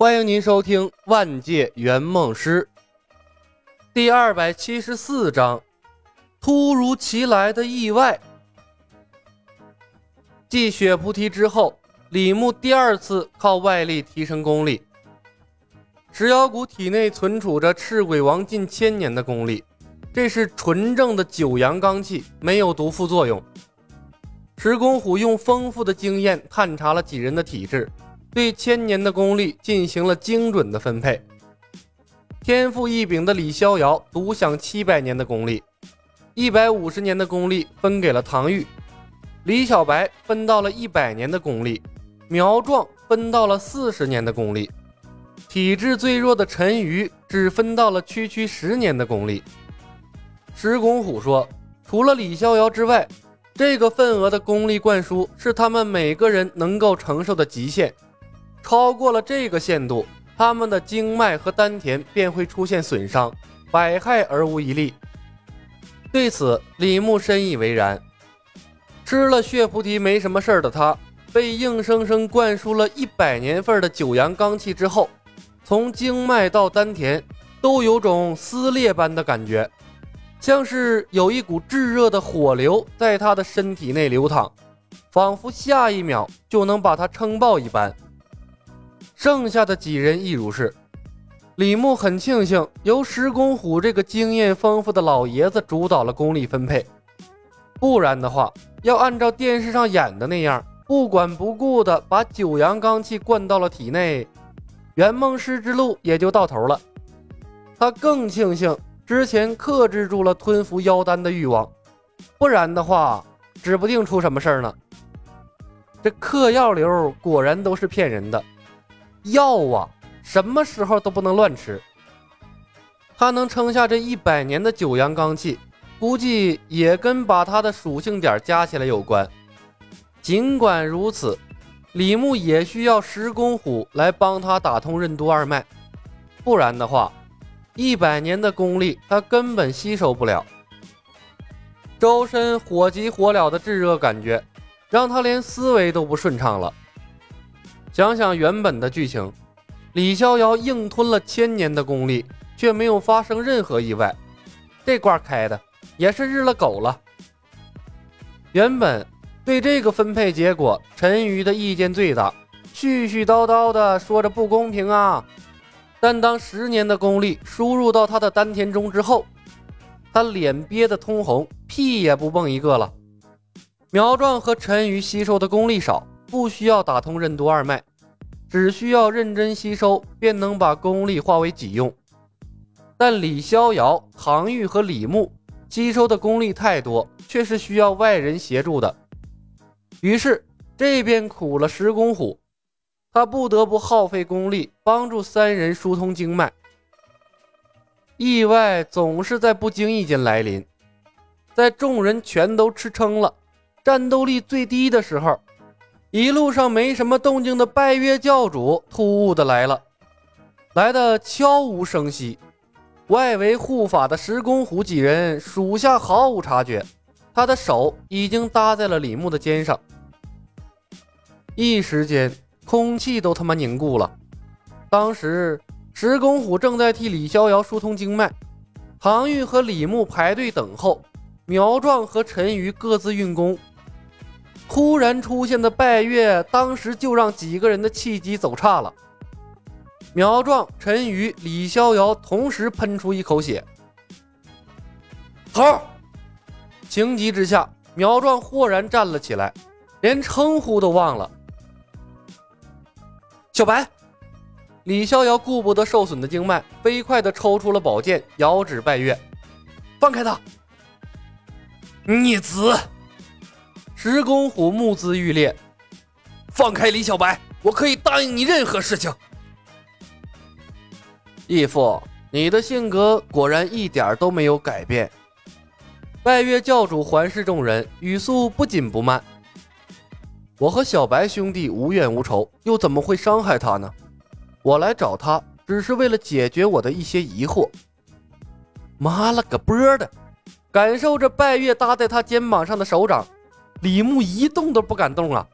欢迎您收听《万界圆梦师》第二百七十四章：突如其来的意外。继血菩提之后，李牧第二次靠外力提升功力。石妖骨体内存储着赤鬼王近千年的功力，这是纯正的九阳罡气，没有毒副作用。石公虎用丰富的经验探查了几人的体质。对千年的功力进行了精准的分配。天赋异禀的李逍遥独享七百年的功力，一百五十年的功力分给了唐玉，李小白分到了一百年的功力，苗壮分到了四十年的功力，体质最弱的陈鱼只分到了区区十年的功力。石公虎说：“除了李逍遥之外，这个份额的功力灌输是他们每个人能够承受的极限。”超过了这个限度，他们的经脉和丹田便会出现损伤，百害而无一利。对此，李牧深以为然。吃了血菩提没什么事儿的他，被硬生生灌输了一百年份的九阳罡气之后，从经脉到丹田都有种撕裂般的感觉，像是有一股炙热的火流在他的身体内流淌，仿佛下一秒就能把他撑爆一般。剩下的几人亦如是。李牧很庆幸由石公虎这个经验丰富的老爷子主导了功力分配，不然的话，要按照电视上演的那样，不管不顾的把九阳罡气灌到了体内，圆梦师之路也就到头了。他更庆幸之前克制住了吞服妖丹的欲望，不然的话，指不定出什么事儿呢。这嗑药流果然都是骗人的。药啊，什么时候都不能乱吃。他能撑下这一百年的九阳罡气，估计也跟把他的属性点加起来有关。尽管如此，李牧也需要石公虎来帮他打通任督二脉，不然的话，一百年的功力他根本吸收不了。周身火急火燎的炙热感觉，让他连思维都不顺畅了。想想原本的剧情，李逍遥硬吞了千年的功力，却没有发生任何意外，这卦开的也是日了狗了。原本对这个分配结果，陈鱼的意见最大，絮絮叨叨的说着不公平啊。但当十年的功力输入到他的丹田中之后，他脸憋得通红，屁也不蹦一个了。苗壮和陈鱼吸收的功力少。不需要打通任督二脉，只需要认真吸收，便能把功力化为己用。但李逍遥、唐玉和李牧吸收的功力太多，却是需要外人协助的。于是这便苦了石公虎，他不得不耗费功力帮助三人疏通经脉。意外总是在不经意间来临，在众人全都吃撑了，战斗力最低的时候。一路上没什么动静的拜月教主突兀的来了，来的悄无声息。外围护法的石公虎几人属下毫无察觉，他的手已经搭在了李牧的肩上。一时间，空气都他妈凝固了。当时，石公虎正在替李逍遥疏通经脉，唐玉和李牧排队等候，苗壮和陈鱼各自运功。突然出现的拜月，当时就让几个人的气机走差了。苗壮、陈宇、李逍遥同时喷出一口血。头！情急之下，苗壮豁然站了起来，连称呼都忘了。小白，李逍遥顾不得受损的经脉，飞快地抽出了宝剑，遥指拜月：“放开他！逆子！”石公虎目眦欲裂，放开李小白，我可以答应你任何事情。义父，你的性格果然一点都没有改变。拜月教主环视众人，语速不紧不慢。我和小白兄弟无怨无仇，又怎么会伤害他呢？我来找他，只是为了解决我的一些疑惑。妈了个波的！感受着拜月搭在他肩膀上的手掌。李牧一动都不敢动啊！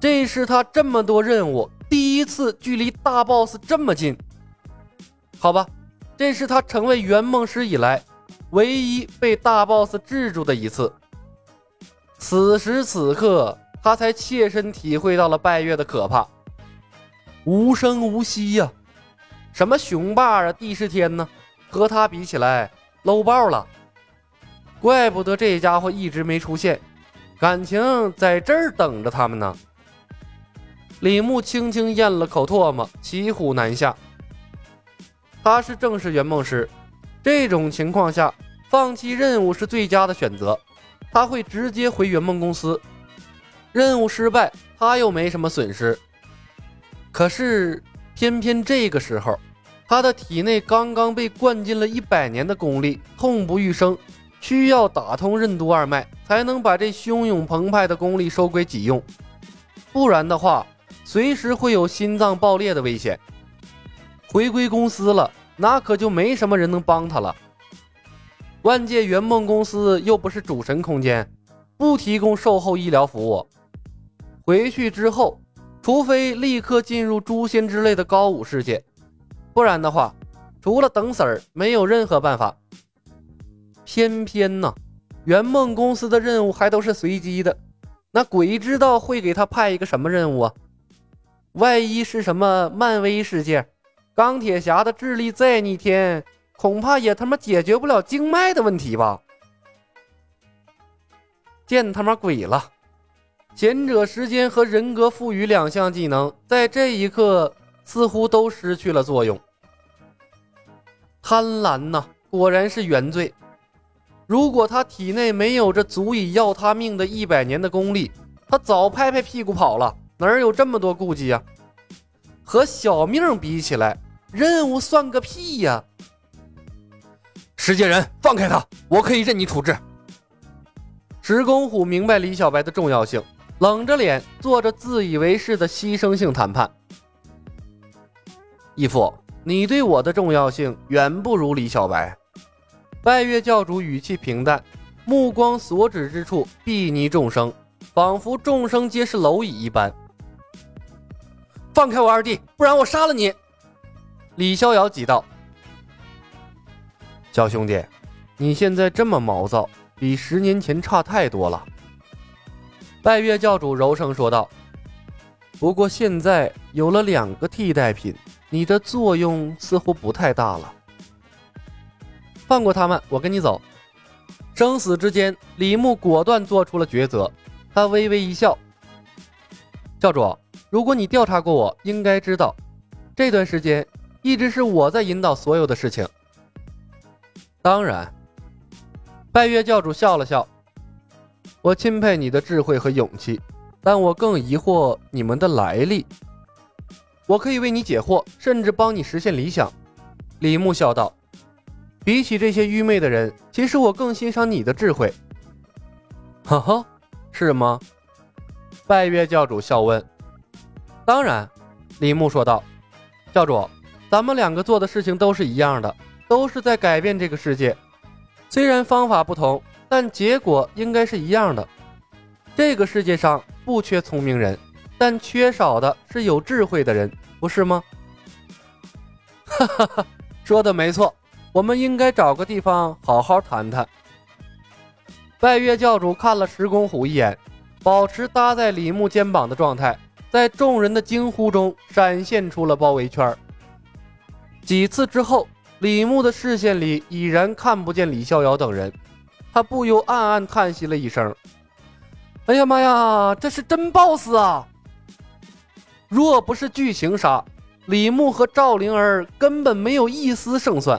这是他这么多任务第一次距离大 boss 这么近。好吧，这是他成为圆梦师以来唯一被大 boss 制住的一次。此时此刻，他才切身体会到了拜月的可怕，无声无息呀。什么雄霸啊，地是天呢？和他比起来，low 爆了。怪不得这家伙一直没出现，感情在这儿等着他们呢。李牧轻轻咽了口唾沫，骑虎难下。他是正式圆梦师，这种情况下，放弃任务是最佳的选择。他会直接回圆梦公司，任务失败，他又没什么损失。可是。偏偏这个时候，他的体内刚刚被灌进了一百年的功力，痛不欲生，需要打通任督二脉，才能把这汹涌澎湃的功力收归己用。不然的话，随时会有心脏爆裂的危险。回归公司了，那可就没什么人能帮他了。万界圆梦公司又不是主神空间，不提供售后医疗服务。回去之后。除非立刻进入诛仙之类的高武世界，不然的话，除了等死儿，没有任何办法。偏偏呢，圆梦公司的任务还都是随机的，那鬼知道会给他派一个什么任务啊？万一是什么漫威世界，钢铁侠的智力再逆天，恐怕也他妈解决不了经脉的问题吧？见他妈鬼了！贤者时间和人格赋予两项技能，在这一刻似乎都失去了作用。贪婪呐，果然是原罪。如果他体内没有这足以要他命的一百年的功力，他早拍拍屁股跑了，哪有这么多顾忌呀？和小命比起来，任务算个屁呀！石界人，放开他，我可以任你处置。石公虎明白李小白的重要性。冷着脸做着自以为是的牺牲性谈判，义父，你对我的重要性远不如李小白。拜月教主语气平淡，目光所指之处睥睨众生，仿佛众生皆是蝼蚁一般。放开我二弟，不然我杀了你！李逍遥急道：“小兄弟，你现在这么毛躁，比十年前差太多了。”拜月教主柔声说道：“不过现在有了两个替代品，你的作用似乎不太大了。放过他们，我跟你走。”生死之间，李牧果断做出了抉择。他微微一笑：“教主，如果你调查过我，应该知道，这段时间一直是我在引导所有的事情。”当然，拜月教主笑了笑。我钦佩你的智慧和勇气，但我更疑惑你们的来历。我可以为你解惑，甚至帮你实现理想。”李牧笑道，“比起这些愚昧的人，其实我更欣赏你的智慧。”“哈哈，是吗？”拜月教主笑问。“当然。”李牧说道，“教主，咱们两个做的事情都是一样的，都是在改变这个世界，虽然方法不同。”但结果应该是一样的。这个世界上不缺聪明人，但缺少的是有智慧的人，不是吗？哈哈哈，说的没错，我们应该找个地方好好谈谈。拜月教主看了石公虎一眼，保持搭在李牧肩膀的状态，在众人的惊呼中闪现出了包围圈。几次之后，李牧的视线里已然看不见李逍遥等人。他不由暗暗叹息了一声：“哎呀妈呀，这是真 BOSS 啊！若不是剧情杀，李牧和赵灵儿根本没有一丝胜算。”